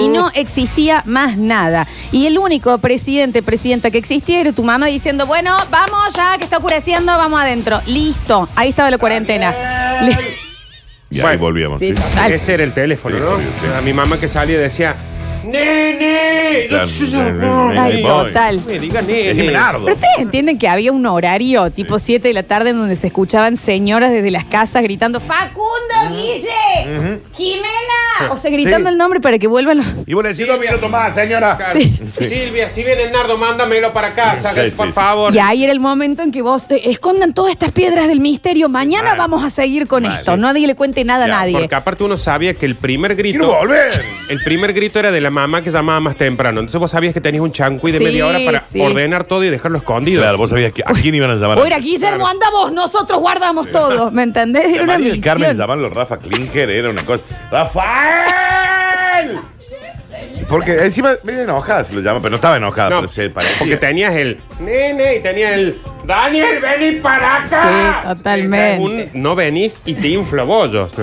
y no existía más nada. Y el único presidente, presidenta que existía era tu mamá diciendo, bueno, vamos ya, que está oscureciendo, vamos adentro. Listo, ahí estaba la cuarentena. Le- Y ahí Bueno. volvíamos. Sí, ¿sí? total. Ese era el teléfono, Sí, ¿no? sí. A mi mamá que salía decía, ¡Nene! Ay, total. me diga nene. Nardo. Pero ustedes entienden que había un horario tipo 7 de la tarde en donde se escuchaban señoras desde las casas gritando ¡Facundo, Guille! ¡Jimena! O sea, gritando Sí. el nombre para que vuelvan los... Y vos le decís dos minutos más, señora. Sí, Silvia, si viene el Nardo, mándamelo para casa, Sí, por sí. favor. Y ahí era el momento en que vos eh, escondan todas estas piedras del misterio. Mañana vamos a seguir con Vale. esto. Nadie le cuente nada a Ya, nadie. Porque aparte uno sabía que el primer Quiero grito, volver. el primer grito era de la mamá que llamaba más temprano. Entonces vos sabías que tenías un chancuy de Sí, media hora para sí. ordenar todo y dejarlo escondido. Claro, vos sabías que, a quién iban a llamar. O era Guillermo, anda vos, nosotros guardamos todo. ¿Me entendés? Era una María del Carmen misión. llamarlo Rafa Klinker era una cosa. ¡Rafael! Porque encima medio enojada se lo llama, pero no estaba enojada, No, pero se parecía. porque tenías el nene y tenías el Daniel, vení para acá. Sí, totalmente. Un no venís y te inflo bollos. Sí.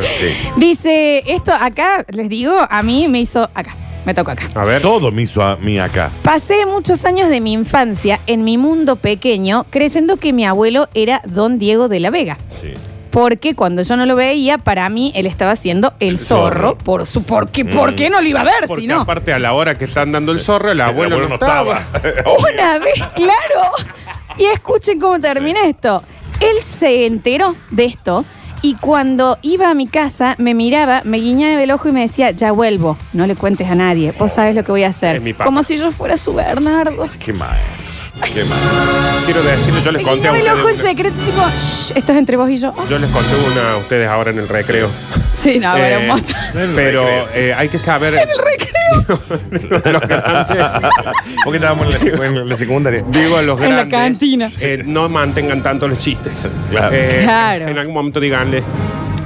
Dice, esto acá, les digo, a mí me hizo acá. Me tocó acá. A ver. Todo me hizo a mí acá. Pasé muchos años de mi infancia en mi mundo pequeño creyendo que mi abuelo era don Diego de la Vega. Sí. Porque cuando yo no lo veía, para mí él estaba haciendo el, El zorro. zorro. Por su, porque, ¿Por qué no lo iba a ver Porque si no? aparte a la hora que están dando el zorro, el abuelo, no estaba. Una vez, claro. Y escuchen cómo termina esto. Él se enteró de esto y cuando iba a mi casa me miraba, me guiñaba el ojo y me decía, ya vuelvo, no le cuentes a nadie, vos sabes lo que voy a hacer. Es mi papá. Como si yo fuera su Bernardo. Qué mal. Qué mal. Quiero decirles, yo les Me conté a guiñaba el ojo en ustedes. secreto, tipo, "Shh, esto es entre vos y yo. Oh, Yo les conté una a ustedes ahora en el recreo. sí, no, era un Eh, montón. pero eh, hay que saber. En el recreo. Los grandes. Porque estábamos en la, secu- en la secundaria. Digo a los En la grandes. cantina. eh, no mantengan tanto los chistes. Claro. Eh, Claro. En algún momento díganle.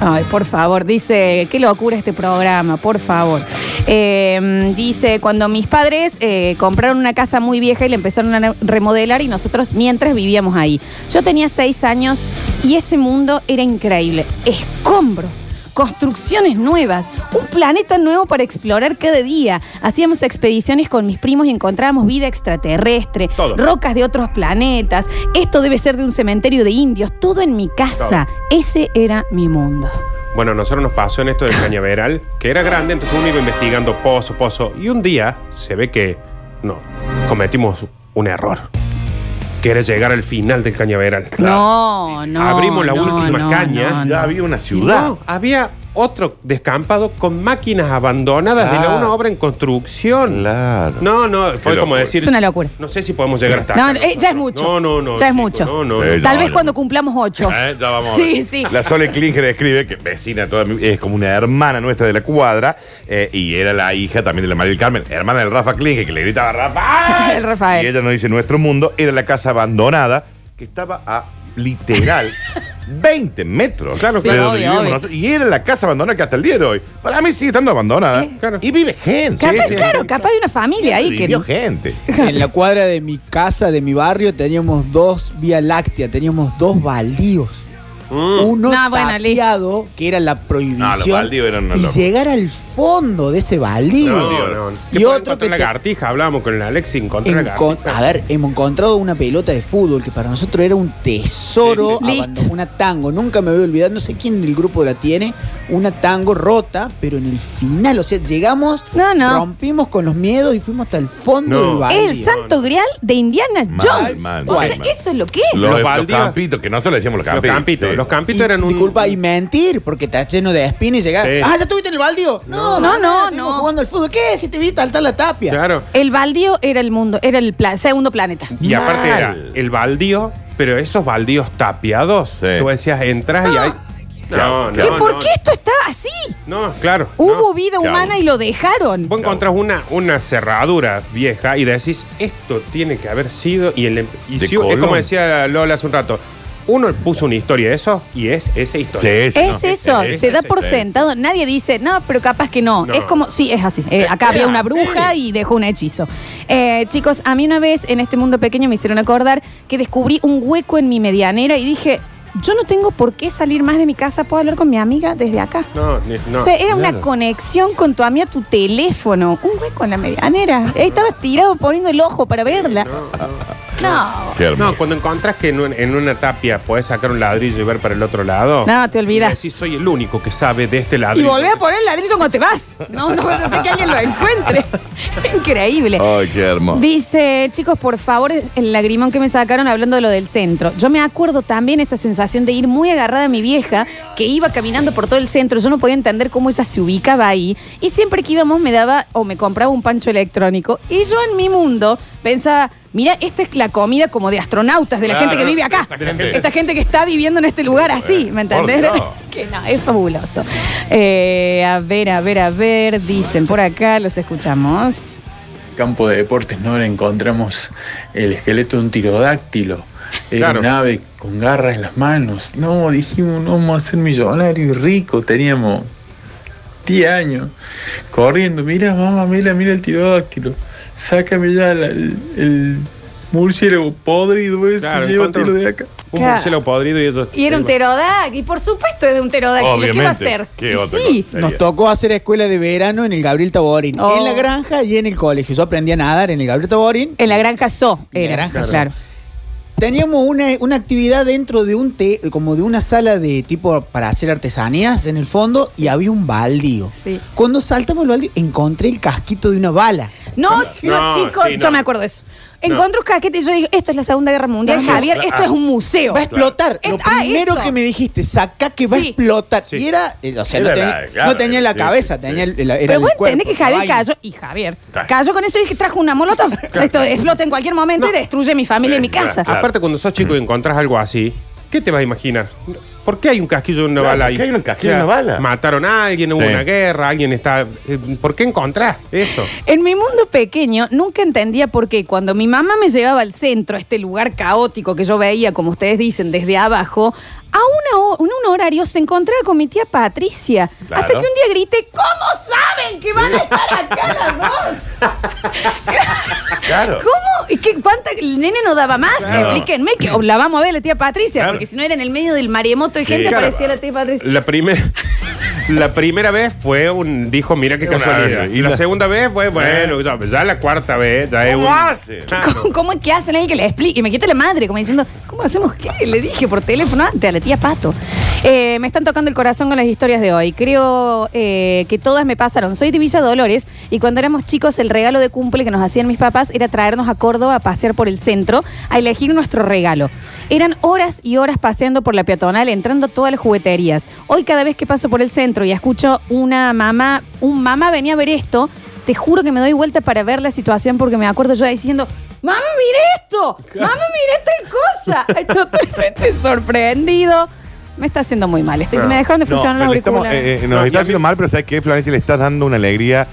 Ay, por favor, dice, qué locura este programa, por favor. Eh, dice, cuando mis padres eh, compraron una casa muy vieja y la empezaron a remodelar y nosotros mientras vivíamos ahí. Yo tenía seis años y ese mundo era increíble. Escombros. Construcciones nuevas, un planeta nuevo para explorar cada día. Hacíamos expediciones con mis primos y encontrábamos vida extraterrestre, Todo. rocas de otros planetas. Esto debe ser de un cementerio de indios, todo en mi casa. Ese era mi mundo. Bueno, a nosotros nos pasó en esto del cañaveral, que era grande, entonces uno iba investigando pozo, pozo. Y un día se ve que no, cometimos un error. Que era llegar al final del cañaveral. No, no. Abrimos la no, última no, caña. no, no. Ya había una ciudad. No, había otro descampado con máquinas abandonadas de la- Claro. una obra en construcción. Claro. No, no, fue Qué como locura. decir. Es una locura. No sé si podemos llegar hasta No, acá eh, ya es mucho. No, no, no. Ya es chicos, mucho. No, no, Sí, no. no. Tal vez cuando cumplamos ocho. Eh, ya vamos a Sí, ver. sí. La Sole Klinger escribe que vecina toda mi- es como una hermana nuestra de la cuadra eh, y era la hija también de la María del Carmen, hermana del Rafa Klinger que le gritaba Rafael. El Rafael. Y ella nos dice nuestro mundo era la casa abandonada que estaba a literal 20 metros Claro, de claro. donde Obvio, vivimos obvio. nosotros. y era la casa abandonada que hasta el día de hoy para mí sigue estando abandonada Eh, claro. y vive gente Capaz, Sí, sí. claro, capaz hay una familia ahí que. vivió gente En la cuadra de mi casa, de mi barrio, teníamos dos Vía Láctea, teníamos dos baldíos. Mm. Uno No, bueno, tapiado, que era la prohibición. No, los baldíos eran una y llegar al fondo de ese baldío. No, no, no. Y ¿Qué otro que la te- lagartija, hablábamos con el Alex y encontré la Encon- lagartija. a ver, hemos encontrado una pelota de fútbol que para nosotros era un tesoro, Sí, sí. abando- Listo. una tango, nunca me voy a olvidar, no sé quién del grupo la tiene, una tango rota, pero en el final, o sea, llegamos, No, no. rompimos con los miedos y fuimos hasta el fondo No. del baldío. El santo grial de Indiana Mal, Jones. mal, o sea, mal. eso es lo que es. los, Los los baldíos- campitos que nosotros le decíamos los Los campitos campitos. sí. Los campitos Y, eran un. Disculpa, y mentir, porque está lleno de espinas y llegar. Sí. Ah, ya estuviste en el baldío. No, No, no, no, jugando al fútbol. ¿Qué? Si te viste saltar la tapia. Claro. El baldío era el mundo, era el pla- segundo planeta. Y aparte era el baldío, pero esos baldíos tapiados, Sí. tú decías, entras y hay. No, no, ¿Qué, no. ¿Por qué esto está así? No, claro. Hubo no. vida Claro. humana y lo dejaron. Vos encontrás una, una cerradura vieja y decís, esto tiene que haber sido. Y, el, y De si- es Colón. como decía Lola hace un rato. Uno puso una historia de eso y es esa historia. Sí, Es no. eso, es- se da es- por sentado. Nadie dice, no, pero capaz que no. No. Es como, sí, es así. Eh, acá había una bruja y dejó un hechizo. Eh, chicos, a mí una vez en este mundo pequeño me hicieron acordar que descubrí un hueco en mi medianera y dije, yo no tengo por qué salir más de mi casa, puedo hablar con mi amiga desde acá. No, ni- no. o sea, era una claro. conexión con tu amiga, tu teléfono, un hueco en la medianera. Ahí estabas tirado poniendo el ojo para verla. No. Qué hermoso. No, cuando encontrás que en, un- en una tapia puedes sacar un ladrillo y ver para el otro lado. No, te olvidas. Y decís, soy el único que sabe de este Y ladrillo. volvés a poner el ladrillo cuando te vas. No, no vaya a ser que alguien lo encuentre. Increíble. Ay, qué hermoso. Dice, chicos, por favor, el lagrimón que me sacaron hablando de lo del centro. Yo me acuerdo también esa sensación de ir muy agarrada a mi vieja, que iba caminando por todo el centro. Yo no podía entender cómo ella se ubicaba ahí. Y siempre que íbamos me daba o me compraba un pancho electrónico. Y yo en mi mundo pensaba, mira, esta es la comida como de astronautas, de la Claro, gente que vive acá. esta gente. Esta gente que está viviendo en este lugar así, ¿me Por entendés? Dios. que no, es fabuloso. Eh, a ver, a ver, a ver, dicen por acá, los escuchamos. campo de deportes, ¿no? Le encontramos el esqueleto de un tirodáctilo. Era Claro. un ave con garras en las manos. No, dijimos, no vamos a ser millonarios y ricos. Teníamos 10 años corriendo. Mira, mamá, mira, mira el tirodáctilo. Sácame ya la- el, el murciélago podrido ese, Claro, llévatelo de acá. Un Claro. murciélago podrido y eso. Y era un pterodac, y por supuesto es de un pterodáctilo. ¿Qué va a otra sí. cosa? Nos tocó hacer escuela de verano en el Gabriel Taborín. Oh. En la granja y en el colegio. Yo aprendí a nadar en el Gabriel Taborín. En la granja So. En la Era, granja So. Teníamos una, una actividad dentro de un té, como de una sala de tipo para hacer artesanías en el fondo y había un baldío. Sí. Cuando saltamos el baldío encontré el casquito de una bala. No, no, No, chicos, sí, yo me acuerdo de eso. Encontré un casquete y yo digo, esto es la Segunda Guerra Mundial, Claro, Javier, claro. esto es un museo. Va a explotar. Es- Lo ah, primero eso. que me dijiste, saca que va Sí. a explotar. Sí. Y era, eh, o sea, Era no, tenía, la- claro, no tenía la sí, cabeza, sí, tenía sí. el, era Pero el vos cuerpo, entendés que la Javier vaina. cayó, y Javier, Claro. cayó con eso y dije, trajo una molotov. Esto explota en cualquier momento y destruye mi familia y mi casa. claro. Aparte, cuando sos chico y encontrás algo así, ¿qué te vas a imaginar? ¿Por qué hay un casquillo de una Claro, bala ¿por ahí? qué hay un casquillo de una bala? Mataron a alguien, hubo Sí. una guerra, alguien está. eh, ¿Por qué encontrás eso? En mi mundo pequeño nunca entendía por qué cuando mi mamá me llevaba al centro, a este lugar caótico que yo veía, como ustedes dicen, desde abajo, a una ho- en un horario se encontraba con mi tía Patricia. Claro. Hasta que un día grité, ¿cómo saben que van a estar acá las dos? Claro. ¿Cómo? ¿Y qué, ¿Cuánta? El nene no daba más. Claro. Explíquenme que o la vamos a ver la tía Patricia, Claro. porque si no era en el medio del maremoto de gente, claro. aparecía la tía Patricia. La primera. La primera vez fue un. Dijo, mira qué casualidad. y Y la, segunda vez fue, bueno, ya, ya la cuarta vez, ya es un. ¿Cómo hace? ¿Cómo, cómo es que hacen ahí que le explique? Y me quita la madre, como diciendo, ¿cómo hacemos qué? Le dije por teléfono antes a la tía Pato. Eh, me están tocando el corazón con las historias de hoy. Creo eh, que todas me pasaron. Soy de Villa Dolores y cuando éramos chicos el regalo de cumple que nos hacían mis papás era traernos a Córdoba a pasear por el centro a elegir nuestro regalo. Eran horas y horas paseando por la peatonal, entrando a todas las jugueterías. Hoy cada vez que paso por el centro y escucho una mamá, un mamá venía a ver esto, te juro que me doy vuelta para ver la situación porque me acuerdo yo diciendo, mamá, mire esto, mamá, mire esta cosa. Totalmente sorprendido. Me está haciendo muy mal. Estoy, me dejaron de funcionar No, los le estamos- auriculares. eh, eh, nos No, está mí- haciendo mal, pero ¿sabes qué, Florencia? Le estás dando una alegría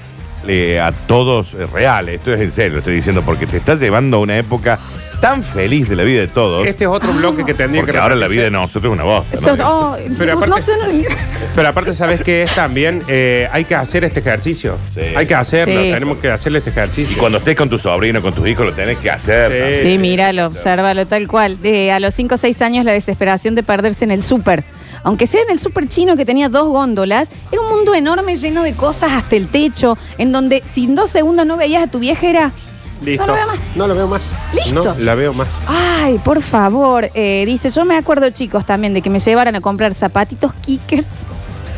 eh, a todos eh, real. Esto es en serio, lo estoy diciendo, porque te estás llevando a una época tan feliz de la vida de todos. Este es otro bloque que tendría porque que ahora la vida de nosotros es una voz. Esto- oh, Pero no aparte- sé, no- Pero aparte, ¿sabes qué es también? Eh, hay que hacer este ejercicio. Sí. Hay que hacerlo, Sí. tenemos que hacerle este ejercicio. Y cuando estés con tu sobrino, con tus hijos, lo tenés que hacer. Sí. Sí, míralo, obsérvalo tal cual. A los 5 o 6 años la desesperación de perderse en el súper. Aunque sea en el súper chino que tenía dos góndolas, era un mundo enorme lleno de cosas hasta el techo, en donde si en dos segundos no veías a tu vieja era... Listo. No lo veo más. No lo veo más. Listo. No la veo más. Ay, por favor. Eh, dice, yo me acuerdo chicos también de que me llevaran a comprar zapatitos kickers.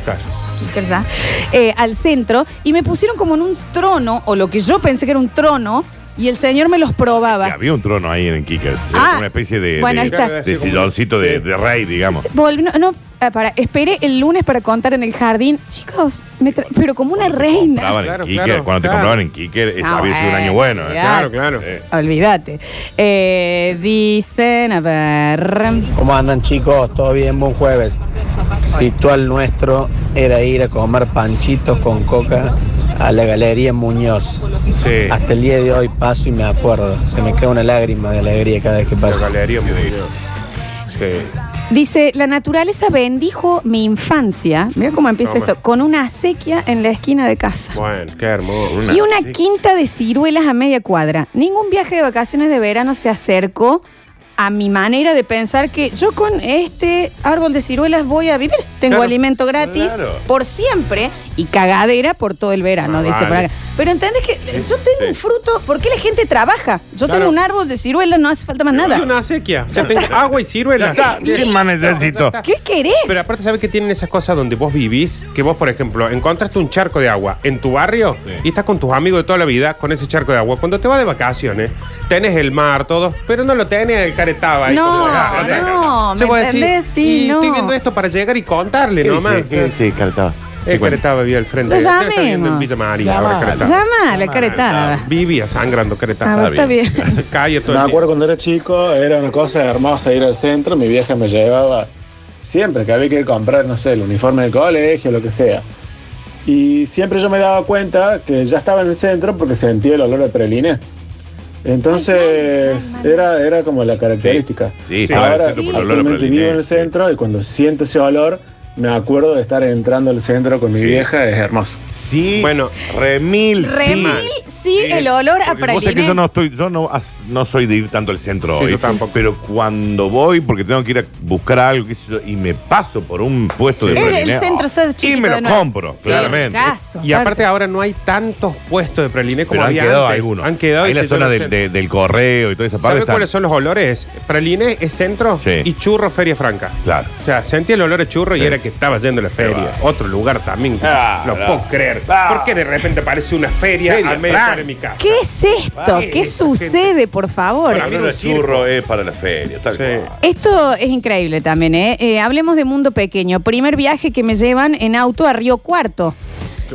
Claro. kickers, ¿ah? Eh, al centro y me pusieron como en un trono, o lo que yo pensé que era un trono, y el señor me los probaba. había un trono ahí en Kickers. Era Ah, una especie de, bueno, de, silloncito de, de rey, digamos. No, ah, para, esperé el lunes para contar en el jardín. Chicos, me tra- pero como una reina. Compraban Claro, claro, cuando te claro. compraban en Kicker, eso Ah, había sido un año bueno. ¿eh? Claro, claro. Eh, Olvídate. Eh, dicen, a ver. ¿Cómo andan chicos? ¿Todo bien? Buen jueves. Ritual nuestro era ir a comer panchitos con coca a la Galería Muñoz. Sí. Hasta el día de hoy paso y me acuerdo. Se me cae una lágrima de alegría cada vez que La paso. galería Muñoz. Sí. Dice, la naturaleza bendijo mi infancia. Mira cómo empieza Toma. esto. Con una acequia en la esquina de casa. Bueno, qué hermoso. Y una quinta de ciruelas a media cuadra. Ningún viaje de vacaciones de verano se acercó a mi manera de pensar que yo con este árbol de ciruelas voy a vivir. Tengo Claro. alimento gratis Claro. por siempre y cagadera por todo el verano, Ah, dice por vale. acá. Pero entendés que yo tengo sí. un fruto, ¿por qué la gente trabaja? Yo Claro. tengo un árbol de ciruelas, no hace falta más nada. Y una sequía. O sea, tengo agua y ciruela. Ya está. ¿Qué más necesito? ¿Qué querés? Pero aparte, ¿sabes que tienen esas cosas donde vos vivís? Que vos, por ejemplo, encontraste un charco de agua en tu barrio Sí. y estás con tus amigos de toda la vida con ese charco de agua. Cuando te vas de vacaciones, tenés el mar, todo, pero no lo tenés el caretaba. ahí No, como- no, ¿me Se voy a decir, entendés? Sí, y no. estoy viendo esto para llegar y contarle ¿Qué nomás. dice? ¿Qué dice, Caretaba? El caretaba vivía al frente. Lo llamemos. en Villa María. Ahora Caretaba. Llamale, caretaba. Vivía sangrando caretaba. A ver, está bien. Se cae todo Me el día. acuerdo cuando era chico, era una cosa hermosa ir al centro, mi vieja me llevaba siempre que había que comprar, no sé, el uniforme del colegio, lo que sea. Y siempre yo me daba cuenta que ya estaba en el centro porque sentía el olor de preliné. Entonces era, era como la característica. Sí, sí, Ahora estaba en el centro por el olor a actualmente vivo en el centro y cuando siento ese olor me acuerdo de estar entrando al centro con mi Sí. vieja, es hermoso. Sí. Bueno. remil. sí. Remil, sí, el olor a Porque vos sabés que praliné. yo no estoy, yo no, as- no soy de ir tanto al centro Sí, hoy. yo tampoco. Pero cuando voy, porque tengo que ir a buscar algo, qué sé yo, y me paso por un puesto de Es praliné, el centro, oh, sos chiquito Y me de lo nuevo. compro, Sí, claramente. caso, Y aparte claro. ahora no hay tantos puestos de praliné como Pero han había quedado antes. algunos. Han quedado Ahí y la que zona no del, sé. de- del correo y toda esa parte. ¿Sabe está- cuáles son los olores? Praliné es centro Sí. y churro Feria Franca. Claro. O sea, sentí el olor a churro y era que estaba yendo a la feria. va. Otro lugar también. que Ah, no no. puedo creer. Ah. ¿Por qué de repente aparece una feria, Feria al medio de mi casa? ¿Qué es esto? ¿Qué esa sucede, por favor? Para mí circo. churro es para la feria, tal Sí. cual. Esto es increíble también, ¿eh? Eh, Hablemos de mundo pequeño. Primer viaje que me llevan en auto a Río Cuarto.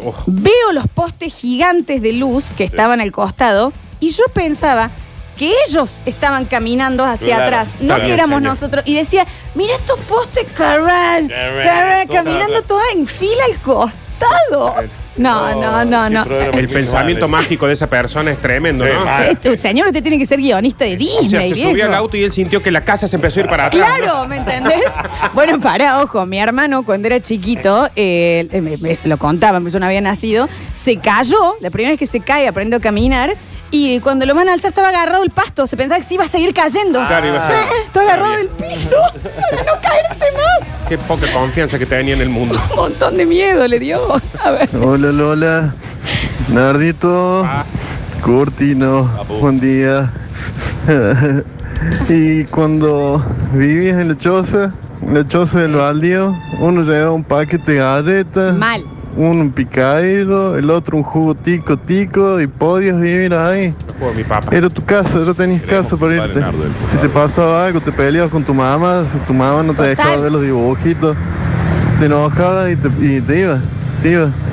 Oh, Veo los postes gigantes de luz que estaban al costado y yo pensaba que ellos estaban caminando hacia Claro, atrás, no claro, que éramos señor. nosotros. Y decía, mira estos postes, Carral, Carral, Carral, toda caminando toda en fila al costado. No, no, no, no. el pensamiento mágico de esa persona es tremendo, Sí, ¿no? mal. Este señor, usted tiene que ser guionista de O Disney, sea, se viejo. subió al auto y él sintió que la casa se empezó a ir para atrás. ¿no? Claro, ¿me entendés? bueno, para, ojo, mi hermano cuando era chiquito, eh, eh, me- me- esto lo contaba, yo no había nacido, se cayó, la primera vez que se cae aprendió a caminar y cuando lo van a alzar estaba agarrado el pasto, se pensaba que se iba a seguir cayendo. Claro, iba a ser- Eh, Estaba agarrado del piso para no caerse más. Qué poca confianza que tenía en el mundo. Un montón de miedo le dio. A ver. Hola Lola, Nardito, Ah. Curtino, Papu. buen día. y cuando vivías en la choza, en la choza del baldío, uno llevaba un paquete de galletas, Mal. Uno un picadillo, el otro un jugo tico tico y podías vivir ahí. Lo juego mi papá. Era tu casa, ya tenías casa para irte. Si te pasaba algo, te peleabas con tu mamá, si tu mamá no te Total. dejaba ver los dibujitos, te enojabas y te, y te ibas,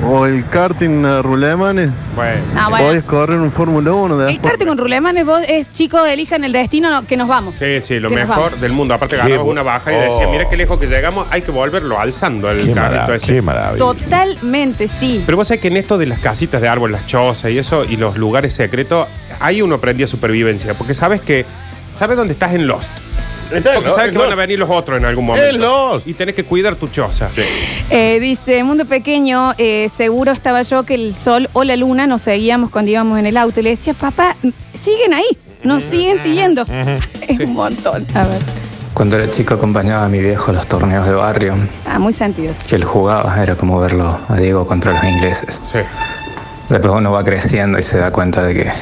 O el karting a rulemanes, Bueno. Ah, bueno. podías correr un Fórmula 1 El después. karting con rulemanes, vos es chico, elijan el destino no, que nos vamos. Sí, sí, lo mejor del mundo. Aparte, bu- una baja y decía, Oh. mira qué lejos que llegamos, hay que volverlo alzando el Qué, carrito ese. qué maravilla. Totalmente, sí. Pero vos sabés que en esto de las casitas de árbol, las chozas y eso, y los lugares secretos, ahí uno aprendía supervivencia. Porque sabes que, sabes dónde estás en Lost. Porque sabes que van a venir los otros en algún momento. Es Lost. Y tenés que cuidar tu choza. Eh, dice, mundo pequeño, eh, seguro estaba yo que el sol o la luna nos seguíamos cuando íbamos en el auto. Y le decía, papá, siguen ahí, nos siguen siguiendo. es un montón. A ver, Cuando era chico acompañaba a mi viejo a los torneos de barrio. ah, muy sentido. Que él jugaba, era como verlo a Diego contra los ingleses. Sí. Después uno va creciendo y se da cuenta de que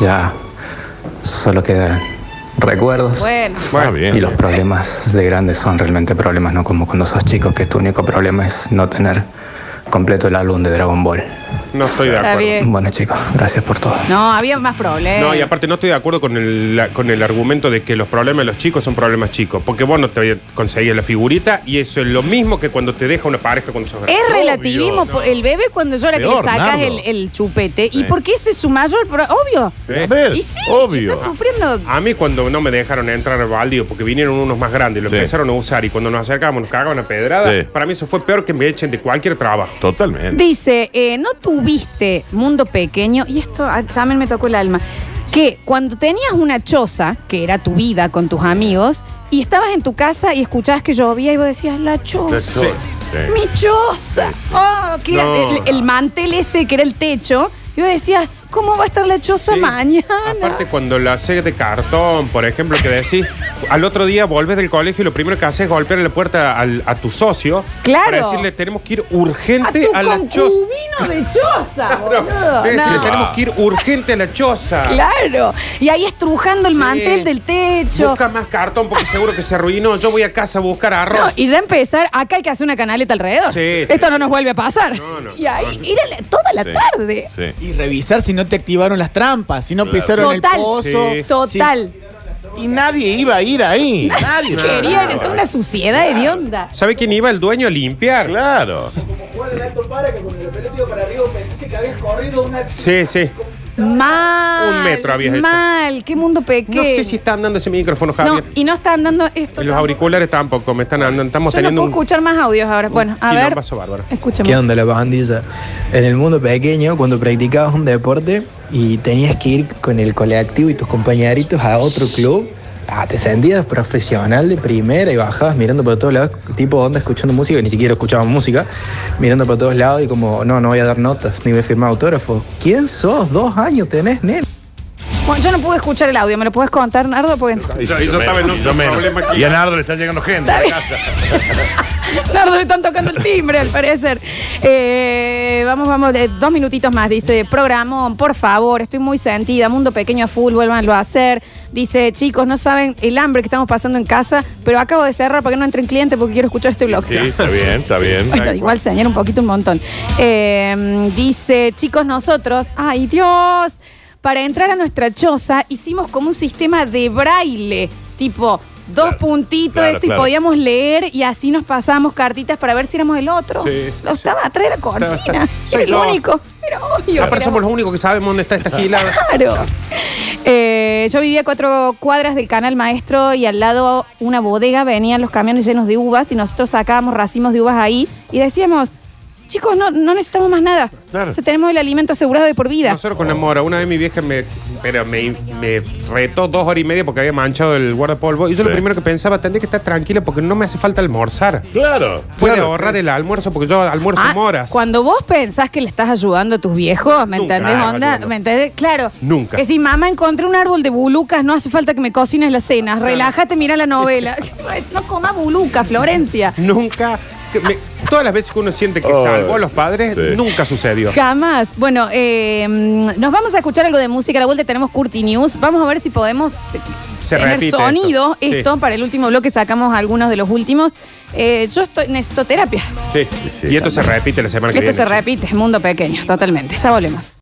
ya solo quedan recuerdos. Bueno, Bueno, bien. Y los problemas de grandes son realmente problemas, no como cuando sos chico, que tu único problema es no tener completo el álbum de Dragon Ball. No estoy de Está acuerdo. bien. Bueno chicos, gracias por todo. no, había más problemas. No, y aparte no estoy de acuerdo con el, la- con el argumento de que los problemas de los chicos son problemas chicos. Porque vos no te conseguís la figurita y eso es lo mismo que cuando te deja una pareja cuando sos grande. Es relativismo. Obvio, por- El bebé cuando llora que le Peor, sacas Nardo. el, el chupete. ¿Y Sí. por qué ese es su mayor pro- Obvio. ¿Eh? A ver, Y sí, obvio. está sufriendo. A mí cuando no me dejaron entrar al baldío porque vinieron unos más grandes y lo Sí. empezaron a usar y cuando nos acercábamos nos cagaban a pedrada, Sí. para mí eso fue peor que me echen de cualquier trabajo. Totalmente. Dice, eh, ¿no tuviste mundo pequeño? Y esto ah, también me tocó el alma. Que cuando tenías una choza, que era tu vida con tus amigos, y estabas en tu casa y escuchabas que llovía y vos decías, la choza. Sí. Sí. Mi choza. Oh, que era No. el, el mantel ese que era el techo. Y vos decías, ¿Cómo va a estar la choza Sí. mañana? Aparte, cuando la haces de cartón, por ejemplo, que decís, al otro día volves del colegio y lo primero que haces es golpear la puerta al- a tu socio. Claro. Para decirle, tenemos que ir a urgente tu a, la choza. concubino de choza, boludo. Decirle, No. tenemos que ir urgente a la choza. Claro. Y ahí estrujando el mantel del techo. Busca más cartón porque seguro que se arruinó. Yo voy a casa a buscar arroz. No, y ya empezar, acá hay que hacer una canaleta alrededor. Sí, sí. Esto no nos vuelve a pasar. No, no, y ahí, no, la- toda la Sí. tarde. Sí. Y revisar si no te activaron las trampas, si no Claro. pisaron Total. el pozo. Sí. Total. Y nadie iba a ir ahí. Nadie. Querían era toda una suciedad hedionda. ¿Sabe quién iba? El dueño a limpiar. Claro. Sí, sí. Mal. Un metro habías hecho. Mal. Qué mundo pequeño. No sé si está andando ese micrófono, No, Javier. y no está andando esto. Y los auriculares tampoco me están andando. Estamos Yo no teniendo puedo un escuchar más audios ahora. Bueno, a ver. quilombazo bárbaro. Escuchemos. ¿Qué onda la pandilla? En el mundo pequeño, cuando practicabas un deporte y tenías que ir con el colectivo y tus compañeritos a otro club, ah, te sentías profesional de primera y bajabas mirando por todos lados, tipo onda escuchando música, ni siquiera escuchábamos música, mirando por todos lados y como, no, no voy a dar notas, ni voy a firmar autógrafos. ¿Quién sos? Dos años tenés, nene. Bueno, yo no pude escuchar el audio. ¿Me lo puedes contar, Nardo? Porque Y yo- y yo estaba en y otro yo menos. problema aquí. Y a Nardo le están llegando gente a la casa. Nardo le están tocando el timbre, al parecer. Eh, vamos, vamos, eh, dos minutitos más. Dice, programón, por favor, estoy muy sentida. Mundo pequeño a full, vuélvanlo a hacer. Dice, chicos, no saben el hambre que estamos pasando en casa, pero acabo de cerrar para que no entren clientes porque quiero escuchar este blog. Sí, está bien, está bien. Bueno, igual señor, un poquito, un montón. Eh, dice, chicos, nosotros, ay Dios, para entrar a nuestra choza hicimos como un sistema de braille, tipo dos Claro, puntitos claro, esto, y claro. podíamos leer y así nos pasamos cartitas para ver si éramos el otro. Sí, Lo estaba atrás de la cortina. Soy Era el yo. único. Era obvio. Aparte era somos los únicos que sabemos dónde está esta gilada. Claro. Eh, yo vivía a cuatro cuadras del canal maestro y al lado una bodega venían los camiones llenos de uvas y nosotros sacábamos racimos de uvas ahí y decíamos, chicos, no, no necesitamos más nada. Claro. O sea, tenemos el alimento asegurado de por vida. Nosotros con la mora, una vez mi vieja me, pero me, me retó dos horas y media porque había manchado el guardapolvo. Y yo lo Sí. primero que pensaba, tendría que estar tranquila porque no me hace falta almorzar. Claro. Puede claro. ahorrar el almuerzo porque yo almuerzo Ah, moras. Cuando vos pensás que le estás ayudando a tus viejos, ¿me Nunca. entendés, Ah, onda? ayudando. ¿Me entendés? Claro. Nunca. Que si mamá encontré un árbol de bulucas, no hace falta que me cocines las cenas. Relájate, mira la novela. no comas buluca, Florencia. Nunca. Que me- todas las veces que uno siente que Oh, salvó a los padres, sí. nunca sucedió. Jamás. Bueno, eh, mm, nos vamos a escuchar algo de música. A la vuelta tenemos Curti News. Vamos a ver si podemos Se tener repite sonido. esto. Esto, Sí. para el último bloque sacamos algunos de los últimos. Eh, yo estoy, necesito terapia. Sí. sí, y esto se repite la semana que Esto viene. se repite, es mundo pequeño, totalmente. Ya volvemos.